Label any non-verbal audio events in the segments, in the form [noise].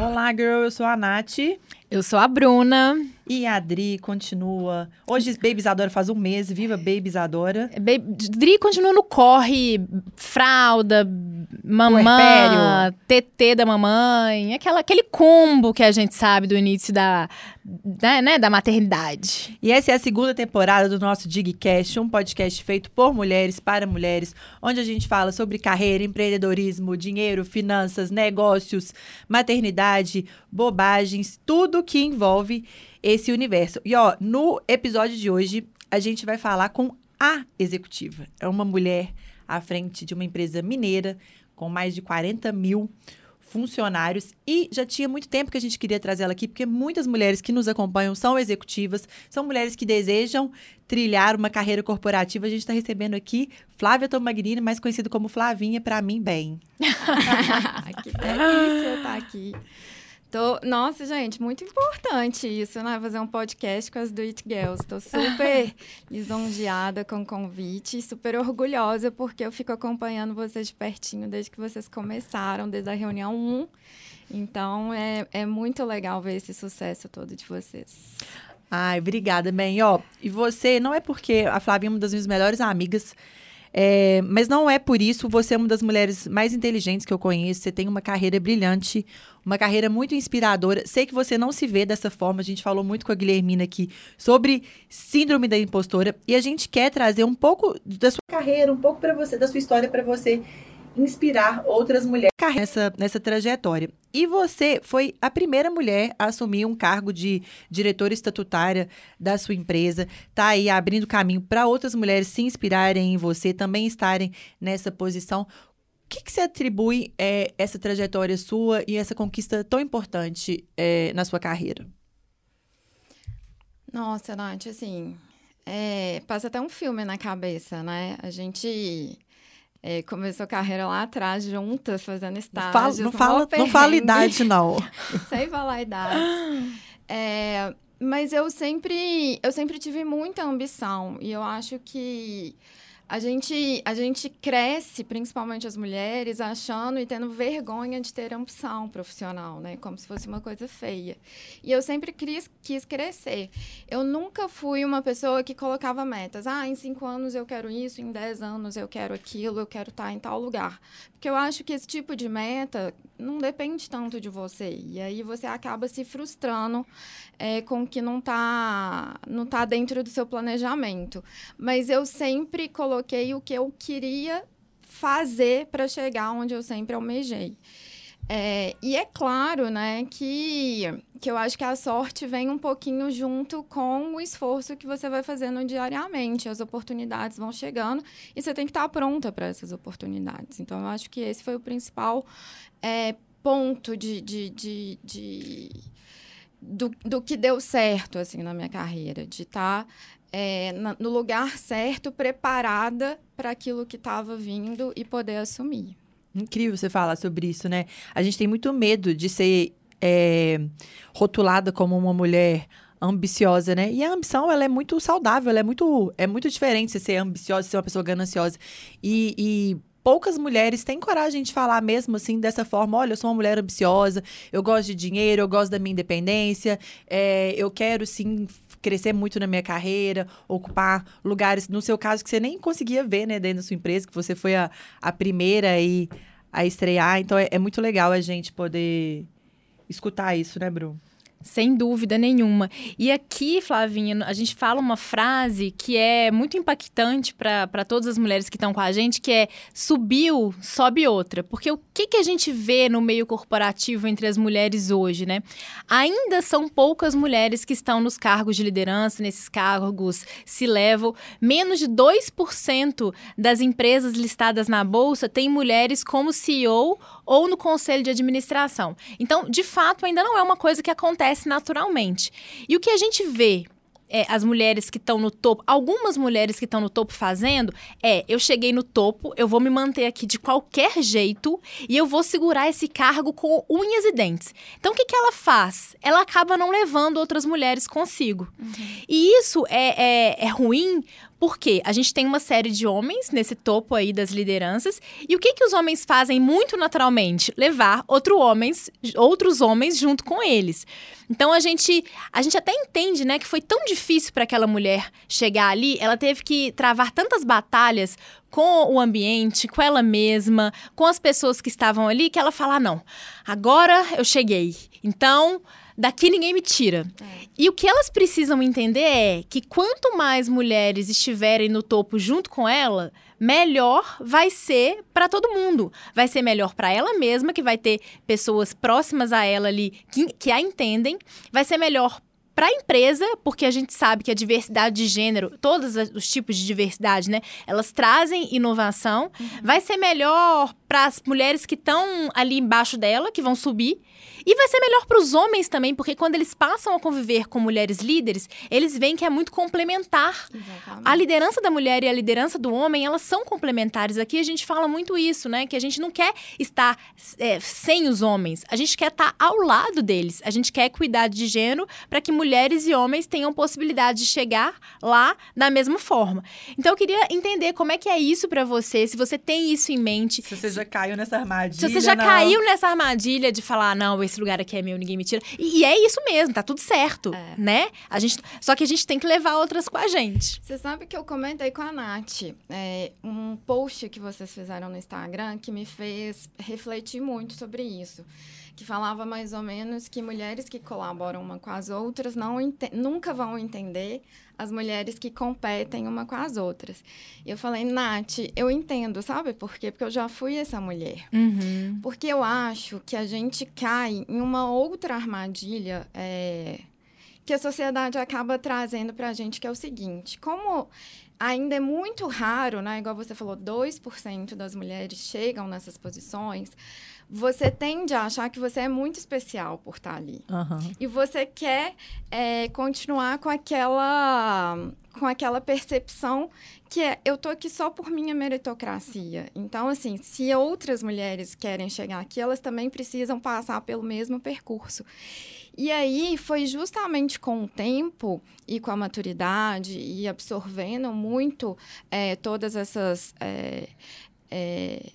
Olá, girl, eu sou a Nath. Eu sou a Bruna. E a Dri continua. Hoje, Babies Adora faz um mês. Viva Babies Adora. Dri continua no corre, fralda, mamãe, TT da mamãe, aquela, aquele combo que a gente sabe do início da, da, né, da maternidade. E essa é a segunda temporada do nosso Digcast, um podcast feito por mulheres para mulheres, onde a gente fala sobre carreira, empreendedorismo, dinheiro, finanças, negócios, maternidade, bobagens, tudo que envolve esse universo. E ó, no episódio de hoje, a gente vai falar com a executiva. É uma mulher à frente de uma empresa mineira com mais de 40 mil funcionários e já tinha muito tempo que a gente queria trazer ela aqui, porque muitas mulheres que nos acompanham são executivas, são mulheres que desejam trilhar uma carreira corporativa. A gente está recebendo aqui Flávia Tomagnini, mais conhecida como Flavinha, para mim, bem. [laughs] que delícia estar aqui. Tô, nossa, gente, muito importante isso, né? Fazer um podcast com as Do It Girls. Estou super [laughs] lisonjeada com o convite, super orgulhosa, porque eu fico acompanhando vocês de pertinho desde que vocês começaram, desde a reunião 1. Então, é, é muito legal ver esse sucesso todo de vocês. Ai, obrigada, bem. Ó, e você, não é porque a Flávia é uma das minhas melhores amigas, é, mas não é por isso, você é uma das mulheres mais inteligentes que eu conheço, você tem uma carreira brilhante, uma carreira muito inspiradora. Sei que você não se vê dessa forma, a gente falou muito com a Guilhermina aqui sobre síndrome da impostora e a gente quer trazer um pouco da sua carreira, um pouco para você, da sua história para você inspirar outras mulheres nessa, nessa trajetória. E você foi a primeira mulher a assumir um cargo de diretora estatutária da sua empresa. Tá aí abrindo caminho para outras mulheres se inspirarem em você, também estarem nessa posição. O que, que você atribui é, essa trajetória sua e essa conquista tão importante é, na sua carreira? Nossa, Nath, assim, é, passa até um filme na cabeça, né? A gente é, começou a carreira lá atrás, juntas, fazendo estágios. Não fala, não fala, não fala idade, não. [laughs] Sem falar idade. É, mas eu sempre, eu sempre tive muita ambição. E eu acho que a gente, a gente cresce, principalmente as mulheres, achando e tendo vergonha de ter ambição profissional, né? Como se fosse uma coisa feia. E eu sempre quis, quis crescer. Eu nunca fui uma pessoa que colocava metas. Ah, em cinco anos eu quero isso, em dez anos eu quero aquilo, eu quero estar em tal lugar. Porque eu acho que esse tipo de meta não depende tanto de você. E aí você acaba se frustrando é, com o que não está não tá dentro do seu planejamento. Mas eu sempre coloquei coloquei o que eu queria fazer para chegar onde eu sempre almejei. É, e é claro, né, que, que eu acho que a sorte vem um pouquinho junto com o esforço que você vai fazendo diariamente. As oportunidades vão chegando e você tem que estar pronta para essas oportunidades. Então, eu acho que esse foi o principal é, ponto de, de, de, de do, do que deu certo assim na minha carreira, de estar tá, é, na, no lugar certo, preparada para aquilo que estava vindo e poder assumir. Incrível você falar sobre isso, né? A gente tem muito medo de ser é, rotulada como uma mulher ambiciosa, né? E a ambição, ela é muito saudável, ela é muito, é muito diferente de ser ambiciosa, ser uma pessoa gananciosa. E, e poucas mulheres têm coragem de falar mesmo assim, dessa forma: olha, eu sou uma mulher ambiciosa, eu gosto de dinheiro, eu gosto da minha independência, é, eu quero sim crescer muito na minha carreira, ocupar lugares, no seu caso, que você nem conseguia ver, né, dentro da sua empresa, que você foi a, a primeira aí a estrear. Então, é, é muito legal a gente poder escutar isso, né, Bruno? Sem dúvida nenhuma. E aqui, Flavinha, a gente fala uma frase que é muito impactante para todas as mulheres que estão com a gente, que é subiu, sobe outra. Porque o que, que a gente vê no meio corporativo entre as mulheres hoje, né? Ainda são poucas mulheres que estão nos cargos de liderança, nesses cargos se levam. Menos de 2% das empresas listadas na Bolsa têm mulheres como CEO ou no conselho de administração. Então, de fato, ainda não é uma coisa que acontece naturalmente. E o que a gente vê é, as mulheres que estão no topo, algumas mulheres que estão no topo fazendo, é: eu cheguei no topo, eu vou me manter aqui de qualquer jeito e eu vou segurar esse cargo com unhas e dentes. Então, o que, que ela faz? Ela acaba não levando outras mulheres consigo. Uhum. E isso é, é, é ruim Porque a gente tem uma série de homens nesse topo aí das lideranças. E o que, que os homens fazem muito naturalmente? Levar outro homens, outros homens junto com eles. Então a gente, a gente até entende, né, que foi tão difícil para aquela mulher chegar ali. Ela teve que travar tantas batalhas com o ambiente, com ela mesma, com as pessoas que estavam ali, que ela fala: ah, não, agora eu cheguei. Então daqui ninguém me tira. É. E o que elas precisam entender é que quanto mais mulheres estiverem no topo junto com ela, melhor vai ser para todo mundo. Vai ser melhor para ela mesma, que vai ter pessoas próximas a ela ali que, que a entendem. Vai ser melhor para a empresa, porque a gente sabe que a diversidade de gênero, todos os tipos de diversidade, né, elas trazem inovação. Uhum. Vai ser melhor para as mulheres que estão ali embaixo dela, que vão subir. E vai ser melhor para os homens também, porque quando eles passam a conviver com mulheres líderes, eles veem que é muito complementar. Exatamente. A liderança da mulher e a liderança do homem, elas são complementares. Aqui a gente fala muito isso, né? Que a gente não quer estar é, sem os homens, a gente quer estar ao lado deles. A gente quer equidade de gênero para que mulheres e homens tenham possibilidade de chegar lá da mesma forma. Então eu queria entender como é que é isso para você, se você tem isso em mente. Se você já caiu nessa armadilha. Se você já não. caiu nessa armadilha de falar, não, esse lugar aqui é meu, ninguém me tira. E, e é isso mesmo, tá tudo certo, é. né? A gente, só que a gente tem que levar outras com a gente. Você sabe que eu comentei com a Nath é, um post que vocês fizeram no Instagram que me fez refletir muito sobre isso que falava mais ou menos que mulheres que colaboram uma com as outras não nunca vão entender as mulheres que competem uma com as outras. E eu falei, Nath, eu entendo, sabe por quê? Porque eu já fui essa mulher. Uhum. Porque eu acho que a gente cai em uma outra armadilha é, que a sociedade acaba trazendo para a gente, que é o seguinte: como ainda é muito raro, né? Igual você falou, 2% das mulheres chegam nessas posições você tende a achar que você é muito especial por estar ali. Uhum. E você quer é, continuar com aquela, com aquela percepção que é, eu tô aqui só por minha meritocracia. Então, assim, se outras mulheres querem chegar aqui, elas também precisam passar pelo mesmo percurso. E aí foi justamente com o tempo e com a maturidade e absorvendo muito é, todas essas é, é,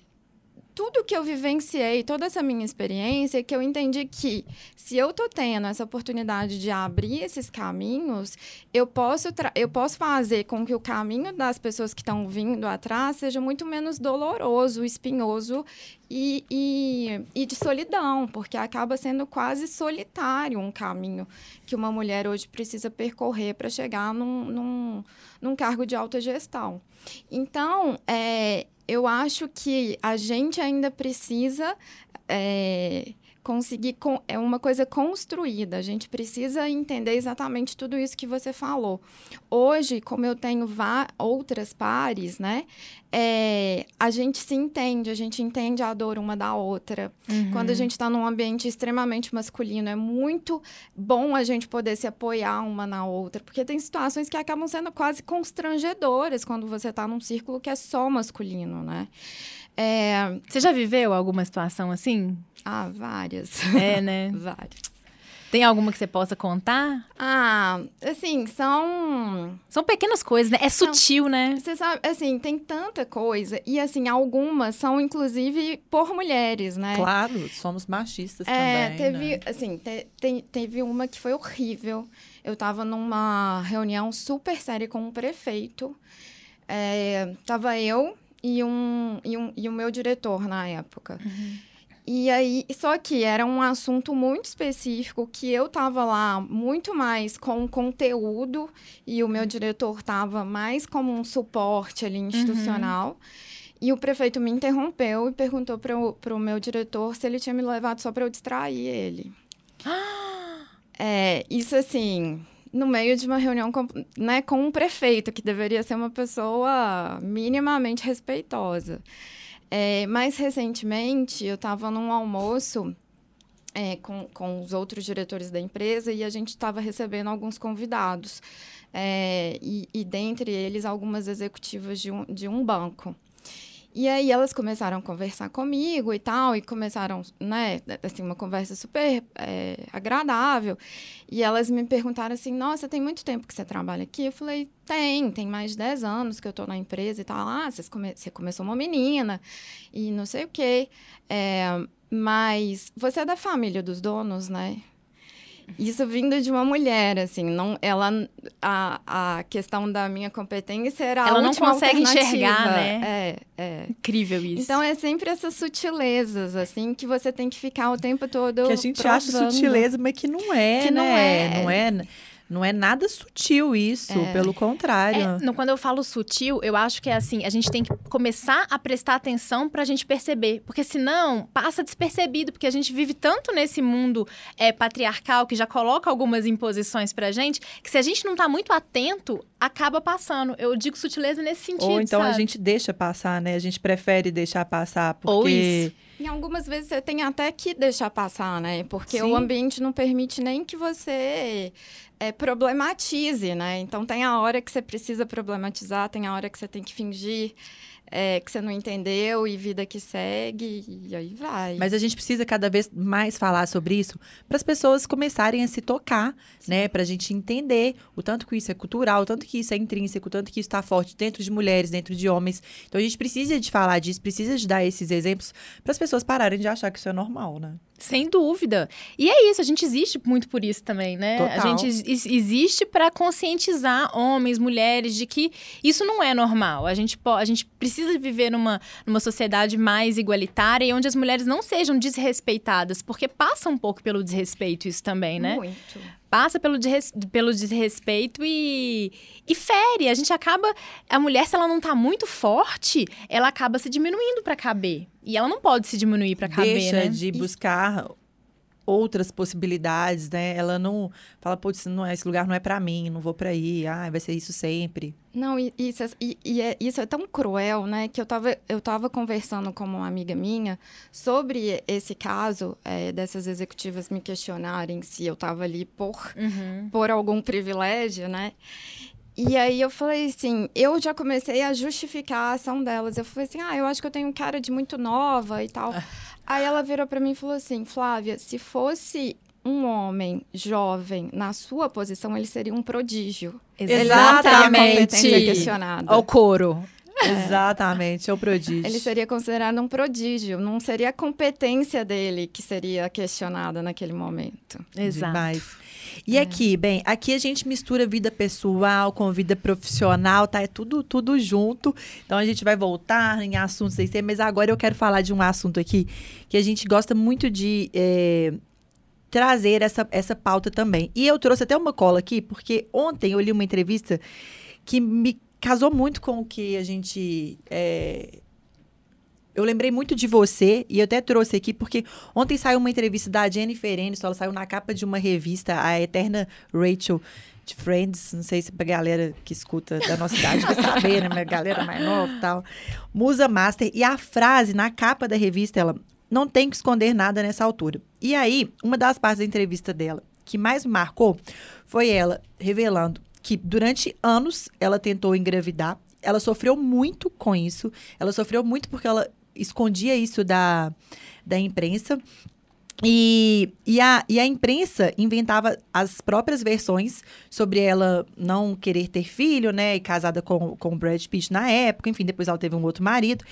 tudo que eu vivenciei, toda essa minha experiência, que eu entendi que se eu tô tendo essa oportunidade de abrir esses caminhos, eu posso, eu posso fazer com que o caminho das pessoas que estão vindo atrás seja muito menos doloroso, espinhoso e, e, e, de solidão, porque acaba sendo quase solitário um caminho que uma mulher hoje precisa percorrer para chegar num, num, num cargo de alta gestão. Então, é, eu acho que a gente ainda precisa é, conseguir com, é uma coisa construída. A gente precisa entender exatamente tudo isso que você falou. Hoje, como eu tenho outras pares, né? É, a gente se entende, a gente entende a dor uma da outra. Uhum. Quando a gente está num ambiente extremamente masculino, é muito bom a gente poder se apoiar uma na outra, porque tem situações que acabam sendo quase constrangedoras quando você está num círculo que é só masculino, né? É... Você já viveu alguma situação assim? Ah, várias. É, né? [laughs] várias. Tem alguma que você possa contar? Ah, assim, são. São pequenas coisas, né? É sutil, né? Você sabe, assim, tem tanta coisa. E, assim, algumas são, inclusive, por mulheres, né? Claro, somos machistas é, também. Teve, né? assim, te, te, teve uma que foi horrível. Eu tava numa reunião super séria com um prefeito. É, tava eu e, um, e, um, e o meu diretor na época. Uhum. E aí, só que era um assunto muito específico que eu tava lá muito mais com conteúdo e o meu diretor tava mais como um suporte ali institucional. Uhum. E o prefeito me interrompeu e perguntou para o meu diretor se ele tinha me levado só para eu distrair ele. [gasps] é, isso assim, no meio de uma reunião com, né, com um prefeito, que deveria ser uma pessoa minimamente respeitosa. É, mais recentemente, eu estava num almoço é, com, com os outros diretores da empresa e a gente estava recebendo alguns convidados. É, e, e dentre eles, algumas executivas de um, de um banco. E aí elas começaram a conversar comigo e tal, e começaram, né, assim, uma conversa super é, agradável. E elas me perguntaram assim, nossa, tem muito tempo que você trabalha aqui? Eu falei, tem, tem mais de 10 anos que eu tô na empresa e tal. Ah, você, come você começou uma menina e não sei o quê. É, mas você é da família dos donos, né? Isso vindo de uma mulher, assim, não, ela a, a questão da minha competência era ela a não última consegue enxergar, alternativa. né? É, é. Incrível isso. Então é sempre essas sutilezas, assim, que você tem que ficar o tempo todo Que a gente acha provando. sutileza, mas que não é, Que não né? é. Não é, não é nada sutil isso, É. pelo contrário. É, no- quando eu falo sutil, eu acho que é assim, a gente tem que começar a prestar atenção pra gente perceber. Porque senão, passa despercebido, porque a gente vive tanto nesse mundo é, patriarcal que já coloca algumas imposições pra gente, que se a gente não tá muito atento, acaba passando. Eu digo sutileza nesse sentido, Ou então a sabe? gente deixa passar, né? A gente prefere deixar passar, porque... Ou isso. Em algumas vezes você tem até que deixar passar, né? Porque Sim. o ambiente não permite nem que você é, problematize, né? Então tem a hora que você precisa problematizar, tem a hora que você tem que fingir é, que você não entendeu e vida que segue, e aí vai. Mas a gente precisa cada vez mais falar sobre isso para as pessoas começarem a se tocar, né? Para a gente entender o tanto que isso é cultural, o tanto que isso é intrínseco, o tanto que isso está forte dentro de mulheres, dentro de homens. Então a gente precisa de falar disso, precisa de dar esses exemplos para as pessoas pararem de achar que isso é normal, né? Sem dúvida. E é isso, a gente existe muito por isso também, né? A Total. gente ex- existe para conscientizar homens, mulheres de que isso não é normal. A gente, a gente precisa viver numa, numa sociedade mais igualitária e onde as mulheres não sejam desrespeitadas, porque passa um pouco pelo desrespeito isso também, né? Muito. Passa pelo, desres- pelo desrespeito e, e fere. A gente acaba. A mulher, se ela não tá muito forte, ela acaba se diminuindo para caber. E ela não pode se diminuir para caber, Deixa né? de buscar outras possibilidades, né? Ela não fala, putz, não é, esse lugar não é para mim, não vou para aí, ah, vai ser isso sempre. Não, e isso, é, e, e é, isso é tão cruel, né? Que eu tava, eu tava conversando com uma amiga minha sobre esse caso é, dessas executivas me questionarem se eu tava ali por, Uhum. por algum privilégio, né? E aí eu falei assim, eu já comecei a justificar a ação delas. Eu falei assim, ah, eu acho que eu tenho cara de muito nova e tal. Aí ela virou pra mim e falou assim, Flávia, se fosse um homem jovem na sua posição, ele seria um prodígio. Ele não teria competência Exatamente. questionada. Ao couro. Exatamente, é o prodígio. Ele seria considerado um prodígio, não seria a competência dele que seria questionada naquele momento. Exato. Demais. E aqui, bem, aqui a gente mistura vida pessoal com vida profissional, tá? É tudo, tudo junto. Então a gente vai voltar em assuntos sem ser, mas agora eu quero falar de um assunto aqui que a gente gosta muito de é, trazer essa, essa pauta também. E eu trouxe até uma cola aqui, porque ontem eu li uma entrevista que me casou muito com o que a gente. é, eu lembrei muito de você e eu até trouxe aqui porque ontem saiu uma entrevista da Jennifer Aniston, ela saiu na capa de uma revista, a Eterna Rachel de Friends, não sei se a galera que escuta da nossa idade vai saber, né, mas a galera mais nova e tal. Musa Master e a frase na capa da revista, ela não tem que esconder nada nessa altura. E aí, uma das partes da entrevista dela que mais me marcou foi ela revelando que durante anos ela tentou engravidar. Ela sofreu muito com isso. Ela sofreu muito porque ela escondia isso da, da imprensa. E, e, a, e a imprensa inventava as próprias versões sobre ela não querer ter filho, né? E casada com, com o Brad Pitt na época. Enfim, depois ela teve um outro marido.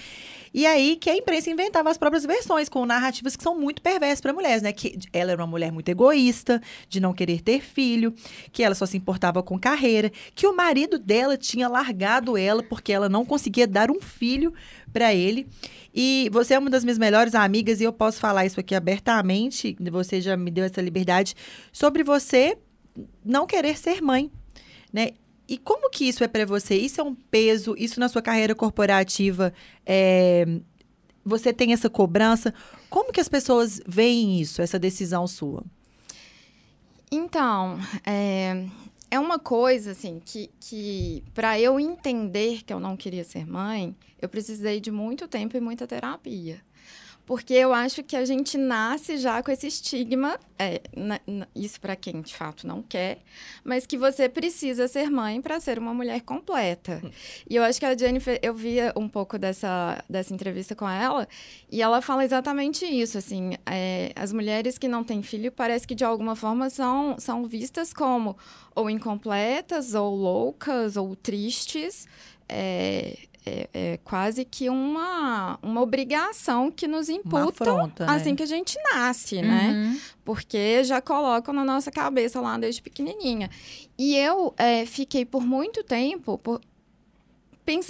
E aí que a imprensa inventava as próprias versões, com narrativas que são muito perversas para mulheres, né? Que ela era uma mulher muito egoísta, de não querer ter filho, que ela só se importava com carreira, que o marido dela tinha largado ela porque ela não conseguia dar um filho para ele. E você é uma das minhas melhores amigas e eu posso falar isso aqui abertamente, você já me deu essa liberdade, sobre você não querer ser mãe, né? E como que isso é para você? Isso é um peso? Isso na sua carreira corporativa, é, você tem essa cobrança? Como que as pessoas veem isso, essa decisão sua? Então, é, é uma coisa assim que, que para eu entender que eu não queria ser mãe, eu precisei de muito tempo e muita terapia. Porque eu acho que a gente nasce já com esse estigma, é, na, na, isso para quem de fato não quer, mas que você precisa ser mãe para ser uma mulher completa. Hum. E eu acho que a Jennifer, eu via um pouco dessa, dessa entrevista com ela, e ela fala exatamente isso, assim, é, as mulheres que não têm filho parece que de alguma forma são, são vistas como ou incompletas, ou loucas, ou tristes, é, é, é, quase que uma, uma obrigação que nos imputa afronta, assim né? que a gente nasce, né? uhum. né? Porque já colocam na nossa cabeça lá desde pequenininha. E eu é, fiquei por muito tempo... Por,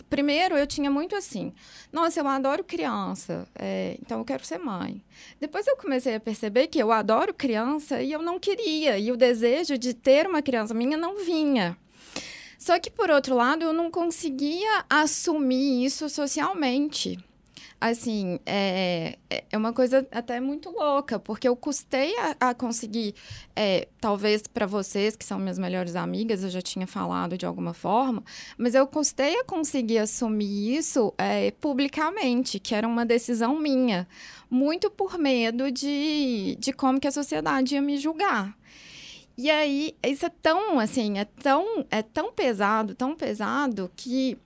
primeiro, eu tinha muito assim, nossa, eu adoro criança, é, então eu quero ser mãe. Depois eu comecei a perceber que eu adoro criança e eu não queria, e o desejo de ter uma criança minha não vinha. Só que, por outro lado, eu não conseguia assumir isso socialmente. Assim, é, é, é uma coisa até muito louca, porque eu custei a, a conseguir, é, talvez para vocês, que são minhas melhores amigas, eu já tinha falado de alguma forma, mas eu custei a conseguir assumir isso é, publicamente, que era uma decisão minha, muito por medo de, de como que a sociedade ia me julgar. E aí, isso é tão, assim, é tão, é tão pesado, tão pesado, que,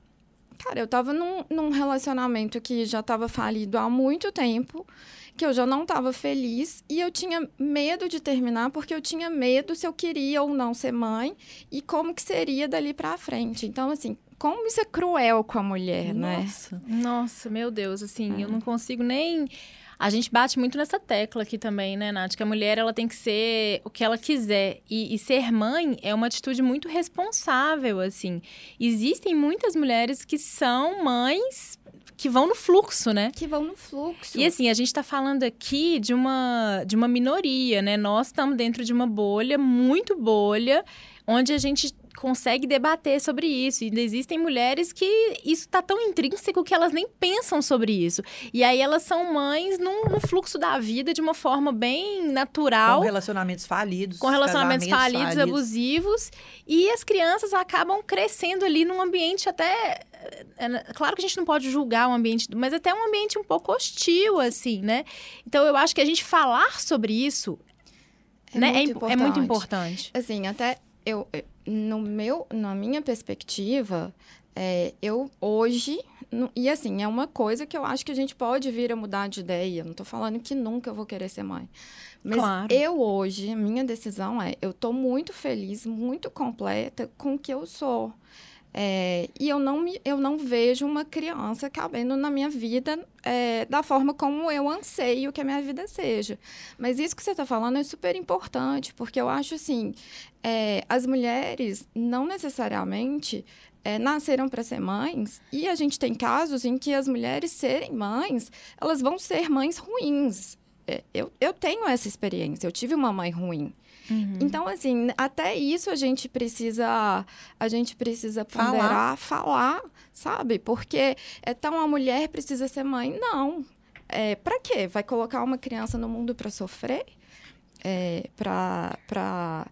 cara, eu tava num, num relacionamento que já tava falido há muito tempo, que eu já não tava feliz, e eu tinha medo de terminar, porque eu tinha medo se eu queria ou não ser mãe, e como que seria dali pra frente. Então, assim, como isso é cruel com a mulher, Nossa. né? Nossa, meu Deus, assim, é. eu não consigo nem a gente bate muito nessa tecla aqui também, né, Nath? Que a mulher ela tem que ser o que ela quiser. E, e ser mãe é uma atitude muito responsável, assim. Existem muitas mulheres que são mães que vão no fluxo, né? Que vão no fluxo. E assim, a gente está falando aqui de uma, de uma minoria, né? Nós estamos dentro de uma bolha, muito bolha, onde a gente consegue debater sobre isso. E ainda existem mulheres que isso está tão intrínseco que elas nem pensam sobre isso. E aí elas são mães no, no fluxo da vida de uma forma bem natural. Com relacionamentos falidos. Com relacionamentos falidos, falidos, abusivos. E as crianças acabam crescendo ali num ambiente até. É, né, claro que a gente não pode julgar o ambiente, mas até um ambiente um pouco hostil, assim, né? Então eu acho que a gente falar sobre isso é, né? muito, é, é muito importante. Assim, até eu, no meu, na minha perspectiva, é, eu hoje e assim, é uma coisa que eu acho que a gente pode vir a mudar de ideia. Não estou falando que nunca vou querer ser mãe. Mas claro. eu hoje, a minha decisão é, eu estou muito feliz, muito completa com o que eu sou. É, e eu não, me, eu não vejo uma criança cabendo na minha vida é, da forma como eu anseio que a minha vida seja. Mas isso que você está falando é super importante, porque eu acho assim: é, as mulheres não necessariamente é, nasceram para ser mães, e a gente tem casos em que as mulheres serem mães, elas vão ser mães ruins. É, eu, eu tenho essa experiência, eu tive uma mãe ruim. Uhum. Então, assim, até isso a gente precisa, a gente precisa ponderar, falar. falar, sabe? Porque é tão a mulher precisa ser mãe? Não. É, para quê? Vai colocar uma criança no mundo para sofrer? É, para para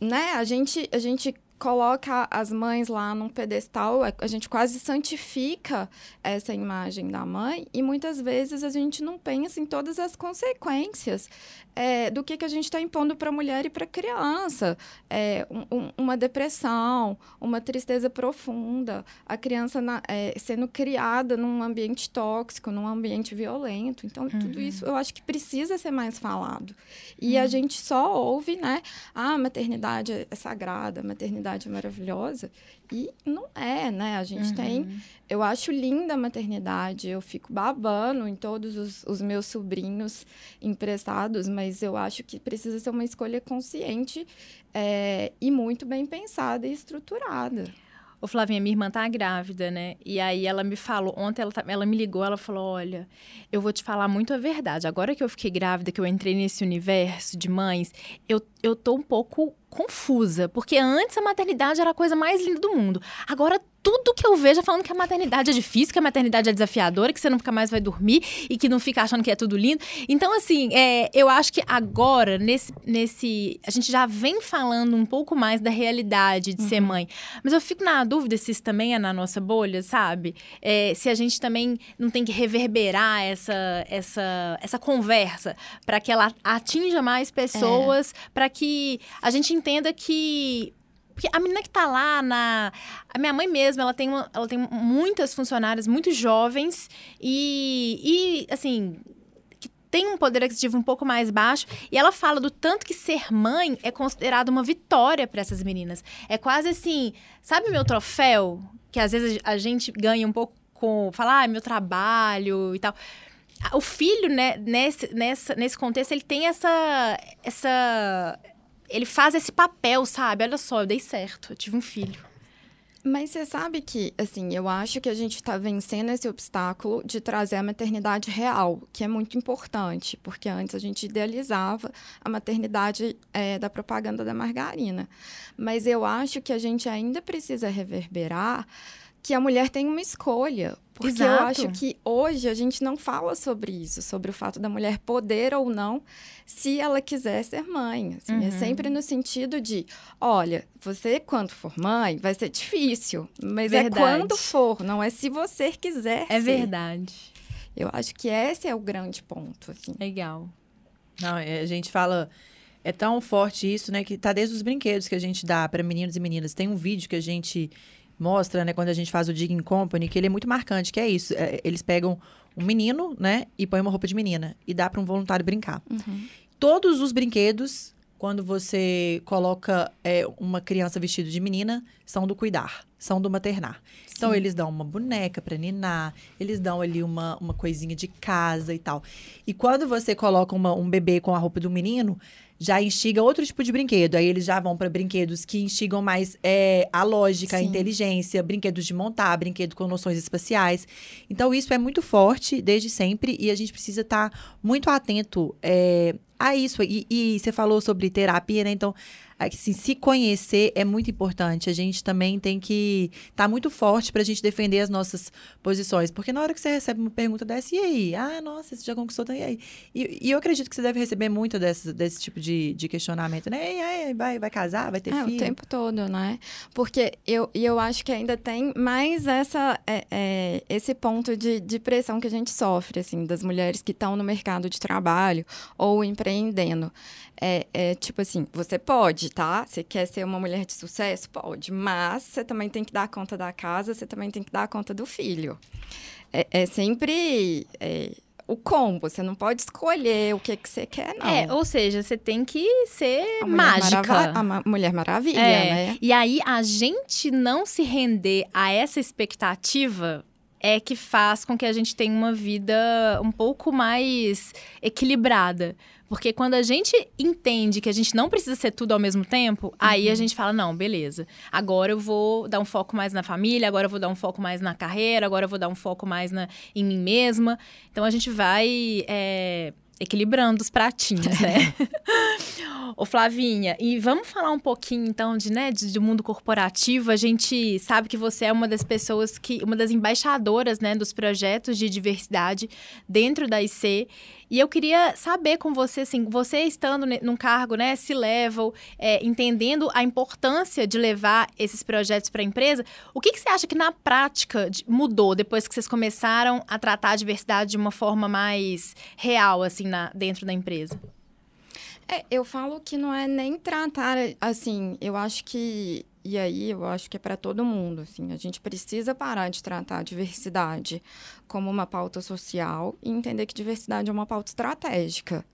né? A gente a gente coloca as mães lá num pedestal, a gente quase santifica essa imagem da mãe e muitas vezes a gente não pensa em todas as consequências é, do que, que a gente está impondo para a mulher e para a criança. É, um, uma depressão, uma tristeza profunda, a criança na, é, sendo criada num ambiente tóxico, num ambiente violento. Então, uhum. tudo isso eu acho que precisa ser mais falado. E uhum. a gente só ouve, né? Ah, a maternidade é sagrada, a maternidade é maravilhosa. E não é, né? A gente uhum. tem. Eu acho linda a maternidade, eu fico babando em todos os, os, meus sobrinhos emprestados, mas eu acho que precisa ser uma escolha consciente é, e muito bem pensada e estruturada. Ô, Flavinha, minha irmã tá grávida, né? E aí ela me falou, ontem ela, tá, ela me ligou, ela falou: Olha, eu vou te falar muito a verdade. Agora que eu fiquei grávida, que eu entrei nesse universo de mães, eu, eu tô um pouco confusa, porque antes a maternidade era a coisa mais linda do mundo. Agora tudo que eu vejo é falando que a maternidade é difícil, que a maternidade é desafiadora, que você nunca mais vai dormir e que não fica achando que é tudo lindo. Então, assim, é, eu acho que agora, nesse, nesse. A gente já vem falando um pouco mais da realidade de uhum. ser mãe. Mas eu fico na dúvida se isso também é na nossa bolha, sabe? É, se a gente também não tem que reverberar essa, essa, essa conversa para que ela atinja mais pessoas, é. para que a gente entenda que porque a menina que tá lá na. A minha mãe mesmo, ela tem, uma, ela tem muitas funcionárias muito jovens e, e assim. que tem um poder aquisitivo um pouco mais baixo. E ela fala do tanto que ser mãe é considerado uma vitória para essas meninas. É quase assim. Sabe meu troféu? Que às vezes a gente ganha um pouco com. Falar, ah, meu trabalho e tal o filho, né, nesse, nessa, nesse contexto, ele tem essa, essa ele faz esse papel, sabe? Olha só, eu dei certo, eu tive um filho. Mas você sabe que, assim, eu acho que a gente está vencendo esse obstáculo de trazer a maternidade real, que é muito importante, porque antes a gente idealizava a maternidade é, da propaganda da margarina. Mas eu acho que a gente ainda precisa reverberar que a mulher tem uma escolha. Porque Exato. eu acho que hoje a gente não fala sobre isso, sobre o fato da mulher poder ou não, se ela quiser ser mãe. Assim, é uhum. É sempre no sentido de: olha, você, quando for mãe, vai ser difícil, mas é verdade. é quando for, não é se você quiser. É ser. verdade. Eu acho que esse é o grande ponto. Assim. Legal. Não, é, a gente fala. É tão forte isso, né? Que tá desde os brinquedos que a gente dá para meninos e meninas. Tem um vídeo que a gente mostra, né, quando a gente faz o Digging Company, que ele é muito marcante, que é isso. É, eles pegam um menino, né, e põem uma roupa de menina. E dá para um voluntário brincar. Uhum. Todos os brinquedos, quando você coloca é, uma criança vestida de menina, são do cuidar, são do maternar. Então, eles dão uma boneca para ninar, eles dão ali uma, uma coisinha de casa e tal. E quando você coloca uma, um bebê com a roupa do menino, já instiga outro tipo de brinquedo. Aí eles já vão para brinquedos que instigam mais é, a lógica, Sim. a inteligência, brinquedos de montar, brinquedo com noções espaciais. Então, isso é muito forte desde sempre e a gente precisa estar tá muito atento é, a isso. E, e você falou sobre terapia, né? Então, assim, se conhecer é muito importante. A gente também tem que estar tá muito forte para a gente defender as nossas posições. Porque na hora que você recebe uma pergunta dessa, e aí? Ah, nossa, você já conquistou, e aí? E, e eu acredito que você deve receber muito desse, desse tipo de, de questionamento, né? E aí, vai, vai casar, vai ter é, filho? o tempo todo, né? Porque eu, eu acho que ainda tem mais essa, é, é, esse ponto de, de pressão que a gente sofre, assim, das mulheres que estão no mercado de trabalho ou empreendendo. É, é, tipo assim, você pode, tá? Você quer ser uma mulher de sucesso? Pode. Mas você também tem que dar conta da casa, você também tem que dar conta do filho. É, é sempre é, o combo. Você não pode escolher o que, que você quer, não. É, ou seja, você tem que ser a mágica. a ma Mulher Maravilha, é. né? E aí, a gente não se render a essa expectativa é que faz com que a gente tenha uma vida um pouco mais equilibrada. Porque quando a gente entende que a gente não precisa ser tudo ao mesmo tempo, uhum. aí a uhum. gente fala: não, beleza. Agora eu vou dar um foco mais na família, agora eu vou dar um foco mais na carreira, agora eu vou dar um foco mais na, em mim mesma. Então a gente vai. É, equilibrando os pratinhos, né? [laughs] Ô Flavinha, e vamos falar um pouquinho então de, né, de, de, mundo corporativo. A gente sabe que você é uma das pessoas que, uma das embaixadoras, né, dos projetos de diversidade dentro da IC. E eu queria saber com você, assim, você estando num cargo, né, se level, é, entendendo a importância de levar esses projetos para a empresa, o que, que você acha que na prática mudou depois que vocês começaram a tratar a diversidade de uma forma mais real, assim, na, dentro da empresa? É, eu falo que não é nem tratar, assim, eu acho que e aí eu acho que é para todo mundo, assim, a gente precisa parar de tratar a diversidade como uma pauta social e entender que diversidade é uma pauta estratégica.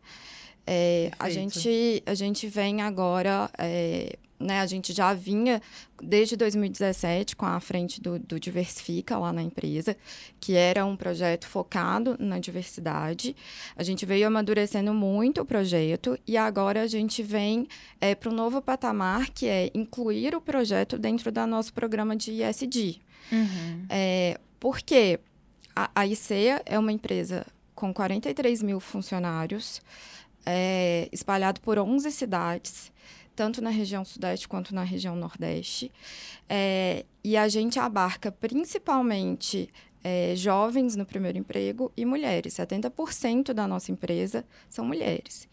É, a gente a gente vem agora é, né, a gente já vinha desde 2017 com a frente do, do, Diversifica lá na empresa, que era um projeto focado na diversidade. A gente veio amadurecendo muito o projeto e agora a gente vem é, para um novo patamar, que é incluir o projeto dentro do nosso programa de ISD. Uhum. É, porque a, a ICEA é uma empresa com 43 mil funcionários, é, espalhado por 11 cidades tanto na região Sudeste quanto na região Nordeste. É, e a gente abarca principalmente é, jovens no primeiro emprego e mulheres. 70% da nossa empresa são mulheres.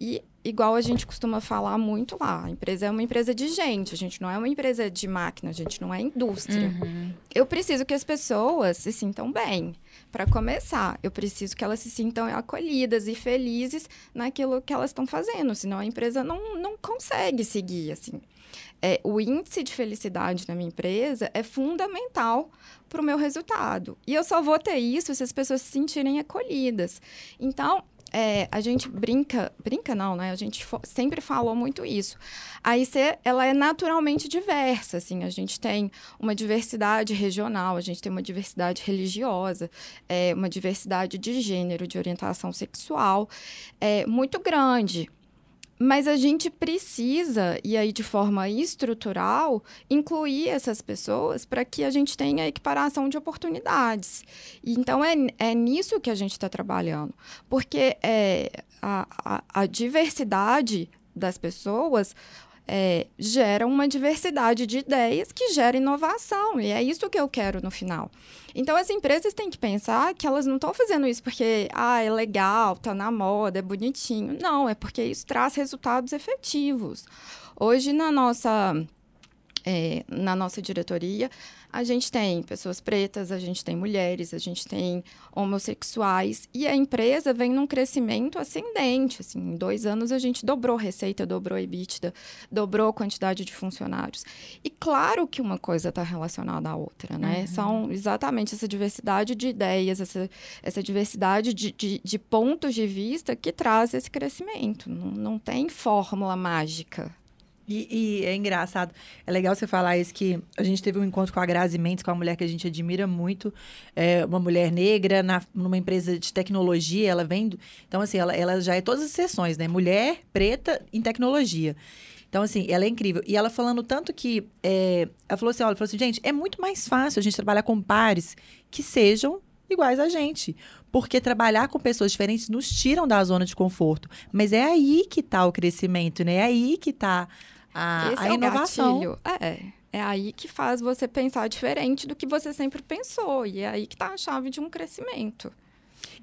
E, igual a gente costuma falar muito lá, a empresa é uma empresa de gente, a gente não é uma empresa de máquina, a gente não é indústria. Uhum. Eu preciso que as pessoas se sintam bem. Para começar, eu preciso que elas se sintam acolhidas e felizes naquilo que elas estão fazendo, senão a empresa não, não consegue seguir, assim é, o índice de felicidade na minha empresa é fundamental para o meu resultado. E eu só vou ter isso se as pessoas se sentirem acolhidas. Então, é, a gente brinca, brinca não, né? A gente sempre falou muito isso. A IC, ela é naturalmente diversa, assim. A gente tem uma diversidade regional, a gente tem uma diversidade religiosa, é, uma diversidade de gênero, de orientação sexual, é, muito grande. Mas a gente precisa, e aí de forma estrutural, incluir essas pessoas para que a gente tenha equiparação de oportunidades. Então, é, é nisso que a gente está trabalhando. Porque é, a, a, a diversidade das pessoas é, gera uma diversidade de ideias que gera inovação. E é isso que eu quero no final. Então, as empresas têm que pensar que elas não estão fazendo isso porque ah, é legal, tá na moda, é bonitinho. Não, é porque isso traz resultados efetivos. Hoje, na nossa, é, na nossa diretoria, a gente tem pessoas pretas, a gente tem mulheres, a gente tem homossexuais e a empresa vem num crescimento ascendente. Assim, em dois anos a gente dobrou receita, dobrou EBITDA, dobrou a quantidade de funcionários. E claro que uma coisa está relacionada à outra, né? Uhum. São exatamente essa diversidade de ideias, essa, essa diversidade de, de, de pontos de vista que traz esse crescimento. Não, não tem fórmula mágica. E, e, é engraçado, é legal você falar isso, que a gente teve um encontro com a Grazi Mendes, com uma mulher que a gente admira muito, é, uma mulher negra, na, numa empresa de tecnologia, ela vem... Então, assim, ela, ela já é todas as sessões, né? Mulher, preta, em tecnologia. Então, assim, ela é incrível. E ela falando tanto que... É, ela falou assim, olha, falou assim, gente, é muito mais fácil a gente trabalhar com pares que sejam iguais a gente. Porque trabalhar com pessoas diferentes nos tiram da zona de conforto. Mas é aí que está o crescimento, né? É aí que está a, Esse a é inovação. É. É aí que faz você pensar diferente do que você sempre pensou. E é aí que está a chave de um crescimento.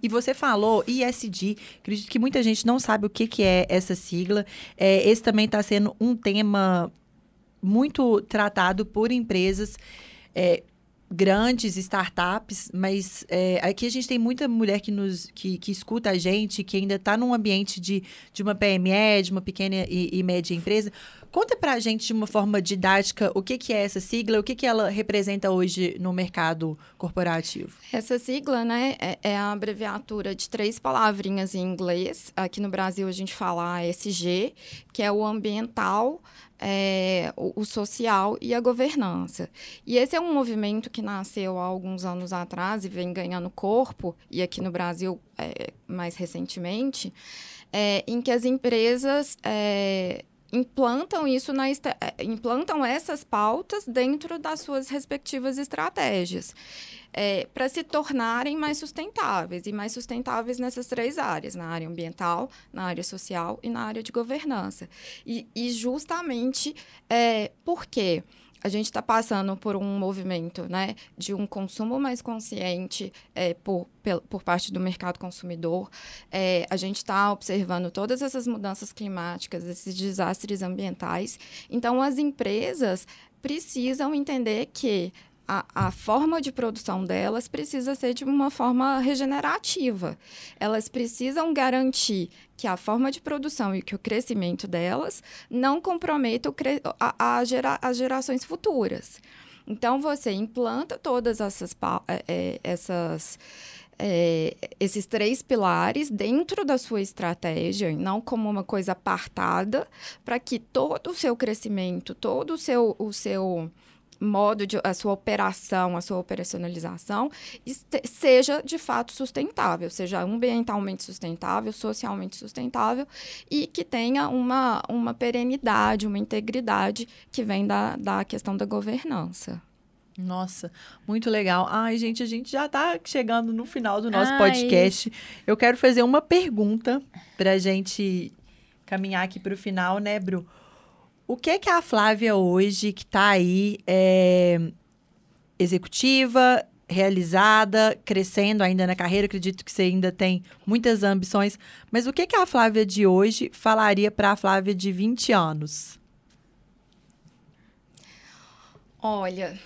E você falou ISD, acredito que muita gente não sabe o que, que é essa sigla. É, esse também está sendo um tema muito tratado por empresas. É, grandes startups, mas é, aqui a gente tem muita mulher que nos que, que escuta a gente, que ainda está num ambiente de, de uma PME, de uma pequena e, e, média empresa. Conta para a gente de uma forma didática o que, que é essa sigla, o que, que ela representa hoje no mercado corporativo. Essa sigla né, é, é a abreviatura de três palavrinhas em inglês. Aqui no Brasil a gente fala ASG, que é o ambiental, é, o, o, social e a governança. E esse é um movimento que nasceu há alguns anos atrás e vem ganhando corpo, e aqui no Brasil é, mais recentemente, é, em que as empresas é, implantam isso na é, implantam essas pautas dentro das suas respectivas estratégias é, para se tornarem mais sustentáveis e mais sustentáveis nessas três áreas na área ambiental na área social e na área de governança e, e justamente é, porque a gente está passando por um movimento né, de um consumo mais consciente é, por, por parte do mercado consumidor. É, a gente está observando todas essas mudanças climáticas, esses desastres ambientais. Então, as empresas precisam entender que a, a, forma de produção delas precisa ser de uma forma regenerativa. Elas precisam garantir que a forma de produção e que o crescimento delas não comprometa a, a gera, as gerações futuras. Então, você implanta todas essas, é, essas é, esses três pilares dentro da sua estratégia, não como uma coisa apartada, para que todo o seu crescimento, todo o seu, o seu modo de a sua operação, a sua operacionalização seja de fato sustentável, seja ambientalmente sustentável, socialmente sustentável e que tenha uma, uma perenidade, uma integridade que vem da, da questão da governança. Nossa, muito legal. Ai, gente, a gente já está chegando no final do nosso Ai. podcast. Eu quero fazer uma pergunta para a gente caminhar aqui para o final, né, Bru? O que que a Flávia hoje, que está aí, é, executiva, realizada, crescendo ainda na carreira, acredito que você ainda tem muitas ambições, mas o que que a Flávia de hoje falaria para a Flávia de 20 anos? Olha,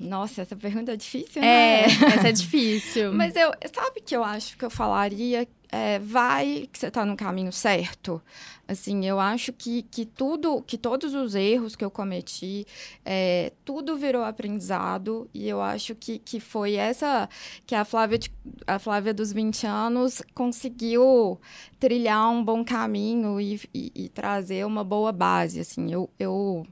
nossa, essa pergunta é difícil, É, né? essa é difícil. [laughs] Mas eu, sabe que eu acho que eu falaria? É, vai que você está no caminho certo. Assim, eu acho que, que tudo, que todos os erros que eu cometi, é, tudo virou aprendizado. E eu acho que, que foi essa que a Flávia, de- a Flávia dos 20 anos conseguiu trilhar um bom caminho e, e- e trazer uma boa base. Assim, eu, eu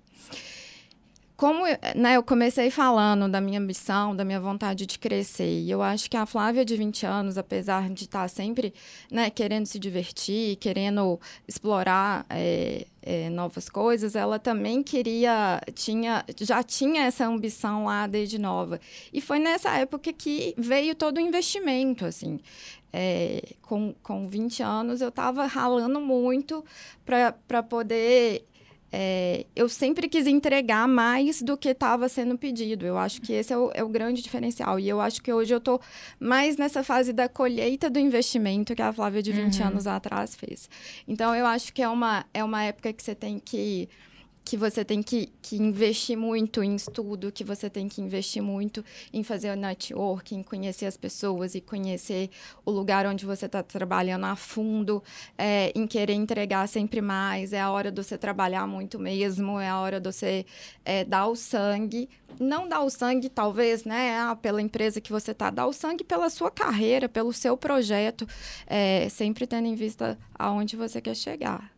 como né, eu comecei falando da minha ambição, da minha vontade de crescer, e eu acho que a Flávia de 20 anos, apesar de estar sempre né, querendo se divertir, querendo explorar é, é, novas coisas, ela também queria, tinha, já tinha essa ambição lá desde nova. E foi nessa época que veio todo o investimento, assim. É, com, com 20 anos, eu estava ralando muito para poder é, eu sempre quis entregar mais do que estava sendo pedido. Eu acho que esse é o, é o grande diferencial. E eu acho que hoje eu estou mais nessa fase da colheita do investimento que a Flávia de 20 anos atrás fez. Então, eu acho que é uma, é uma época que você tem que que você tem que, que investir muito em estudo, que você tem que investir muito em fazer o networking, em conhecer as pessoas e conhecer o lugar onde você está trabalhando a fundo, é, em querer entregar sempre mais. É a hora de você trabalhar muito mesmo, é a hora de você é, dar o sangue. Não dar o sangue, talvez, né, ah, pela empresa que você está, dar o sangue pela sua carreira, pelo seu projeto, é, sempre tendo em vista aonde você quer chegar.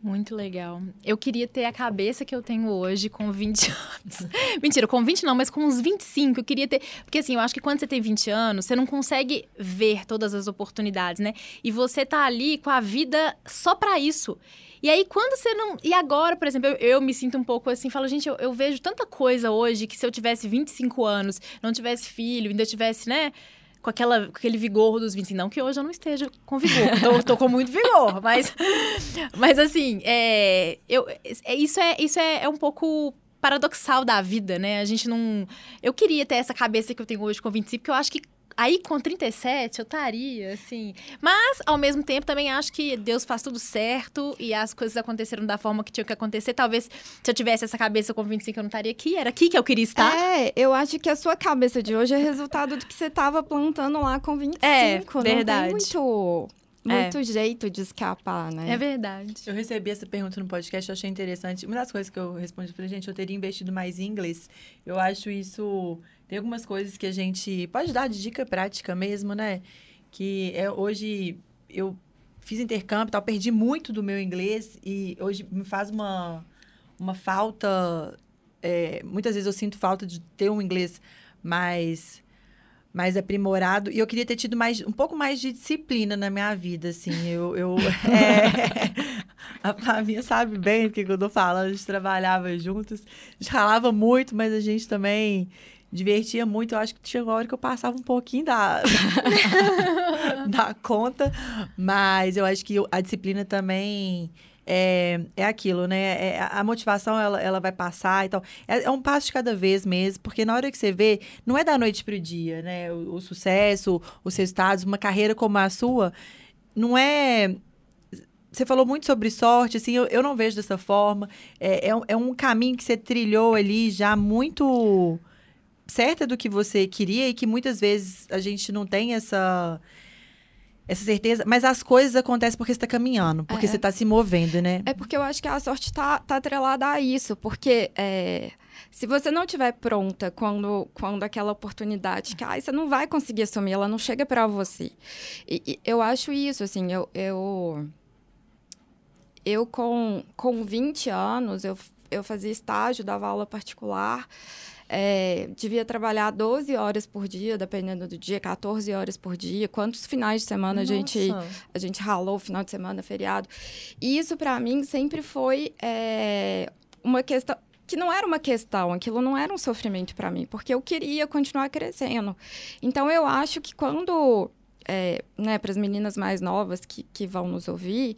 Muito legal. Eu queria ter a cabeça que eu tenho hoje com 20 [laughs] anos. Mentira, com 20 não, mas com uns 25. Eu queria ter. Porque assim, eu acho que quando você tem 20 anos, você não consegue ver todas as oportunidades, né? E você tá ali com a vida só pra isso. E aí, quando você não. E agora, por exemplo, eu, eu me sinto um pouco assim, falo, gente, eu, eu vejo tanta coisa hoje que se eu tivesse 25 anos, não tivesse filho, ainda tivesse, né? Com, aquela, com aquele vigor dos 25. Não que hoje eu não esteja com vigor, tô, tô com muito vigor, mas, mas assim, é, eu, é, isso, é, isso é, é um pouco paradoxal da vida, né? A gente não. Eu queria ter essa cabeça que eu tenho hoje com 25, porque eu acho que aí com 37 eu estaria, assim. Mas, ao mesmo tempo, também acho que Deus faz tudo certo e as coisas aconteceram da forma que tinha que acontecer. Talvez se eu tivesse essa cabeça com 25 eu não estaria aqui. Era aqui que eu queria estar. É, eu acho que a sua cabeça de hoje é resultado do que você estava plantando lá com 25. É, não verdade. tem muito, muito jeito de escapar, né? É verdade. Eu recebi essa pergunta no podcast, eu achei interessante. Uma das coisas que eu respondi, eu falei, gente, eu teria investido mais em inglês. Eu acho isso. Tem algumas coisas que a gente pode dar de dica prática mesmo, né? Que é, hoje eu fiz intercâmbio e tal, perdi muito do meu inglês e hoje me faz uma, uma falta. é, muitas vezes eu sinto falta de ter um inglês mais mais aprimorado e eu queria ter tido mais um pouco mais de disciplina na minha vida assim eu, eu [laughs] é, [laughs] a Flavinha sabe bem do que que eu tô falando a gente trabalhava juntos a gente ralava muito mas a gente também divertia muito eu acho que chegou a hora que eu passava um pouquinho da [laughs] da conta mas eu acho que a disciplina também é, é aquilo, né? É, a motivação, ela, ela vai passar e tal. É, é, um passo de cada vez mesmo, porque na hora que você vê, não é da noite pro dia, né? O, o sucesso, os resultados, uma carreira como a sua, não é... Você falou muito sobre sorte, assim, eu, eu não vejo dessa forma. É, é, é um caminho que você trilhou ali já muito certa do que você queria e que muitas vezes a gente não tem essa essa certeza, mas as coisas acontecem porque você está caminhando, porque É. você está se movendo, né? É porque eu acho que a sorte tá, tá atrelada a isso, porque é, se você não estiver pronta quando, quando aquela oportunidade cai, você não vai conseguir assumir, ela não chega para você. E, e eu acho isso, assim, eu, eu, eu com, com 20 anos, eu, eu fazia estágio, dava aula particular, é, devia trabalhar 12 horas por dia, dependendo do dia, 14 horas por dia. Quantos finais de semana a gente a gente ralou final de semana, feriado. E isso, para mim, sempre foi é, uma questão que não era uma questão, aquilo não era um sofrimento para mim, porque eu queria continuar crescendo. Então, eu acho que quando é, né, para as meninas mais novas que, que vão nos ouvir,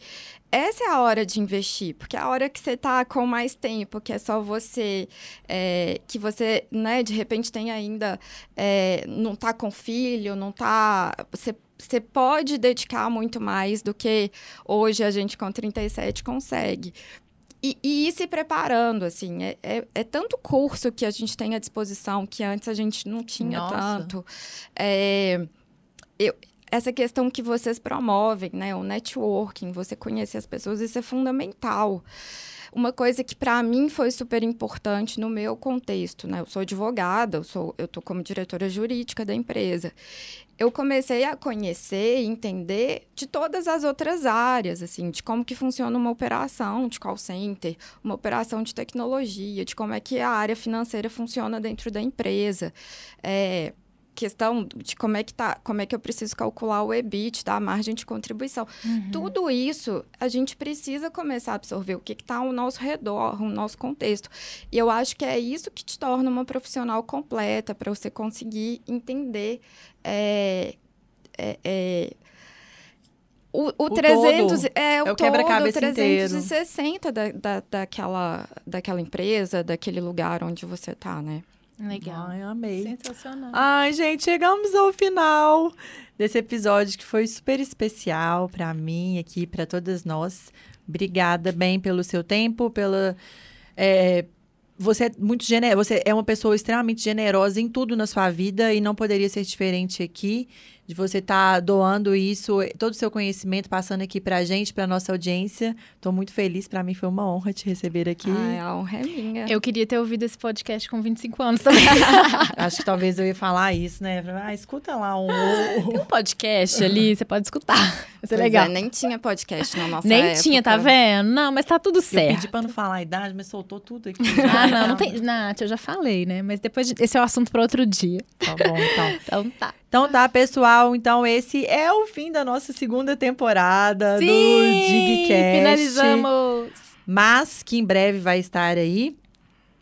essa é a hora de investir, porque é a hora que você está com mais tempo, que é só você, é, que você, né, de repente tem ainda, é, não está com filho, não está, você você pode dedicar muito mais do que hoje a gente com 37 consegue. E, e ir se preparando, assim, é, é, é, tanto curso que a gente tem à disposição que antes a gente não tinha Nossa. tanto. É, eu, essa questão que vocês promovem, né? O networking, você conhecer as pessoas, isso é fundamental. Uma coisa que para mim foi super importante no meu contexto, né? Eu sou advogada, eu sou, eu tô como diretora jurídica da empresa. Eu comecei a conhecer e entender de todas as outras áreas, assim, de como que funciona uma operação de call center, uma operação de tecnologia, de como é que a área financeira funciona dentro da empresa. É, questão de como é que tá, como é que eu preciso calcular o EBIT, tá? a margem de contribuição. Uhum. Tudo isso a gente precisa começar a absorver o que está ao nosso redor, o nosso contexto. E eu acho que é isso que te torna uma profissional completa para você conseguir entender é, é, é, o, o, o 300 todo. é o, é o quebra-cabeça 360 da, da, daquela, daquela empresa, daquele lugar onde você está, né? Legal. Ai, amei. Sensacional. Ai, gente, chegamos ao final desse episódio que foi super especial para mim aqui, para todas nós. Obrigada, bem, pelo seu tempo, pela. É, você é muito generosa, você é uma pessoa extremamente generosa em tudo na sua vida e não poderia ser diferente aqui de você estar tá doando isso, todo o seu conhecimento, passando aqui para a gente, para nossa audiência. Estou muito feliz, para mim foi uma honra te receber aqui. Ai, a honra é minha. Eu queria ter ouvido esse podcast com 25 anos também. [laughs] Acho que talvez eu ia falar isso, né? Ah, escuta lá um... [laughs] Tem um podcast ali, você pode escutar. Vai ser legal. É, nem tinha podcast na nossa Nem época. tinha, tá vendo? Não, mas tá tudo certo. Eu pedi para não falar a idade, mas soltou tudo aqui. [laughs] ah, não, não tem... Nath, eu já falei, né? Mas depois, de... esse é o assunto para outro dia. Tá bom, então. então tá. Então tá, pessoal. Então esse é o fim da nossa segunda temporada Sim, do Digcast. finalizamos! Mas que em breve vai estar aí.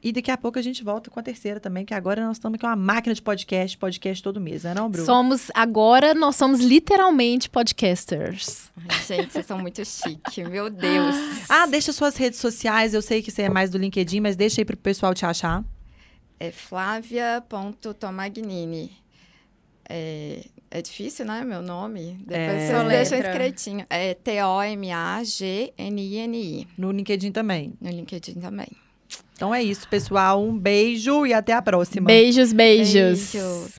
E daqui a pouco a gente volta com a terceira também, que agora nós estamos com uma máquina de podcast, podcast todo mês, não é não, Bruno? Somos, agora nós somos literalmente podcasters. Ai, gente, vocês são muito chique, meu Deus. [gasps] Ah, deixa suas redes sociais, eu sei que você é mais do LinkedIn, mas deixa aí pro pessoal te achar. É flávia.tomagnini. É, é difícil, né? Meu nome. Depois é. vocês deixam escritinho. É T-O-M-A-G-N-I-N-I. No LinkedIn também. No LinkedIn também. Então é isso, pessoal. Um beijo e até a próxima. Beijos, beijos. beijos.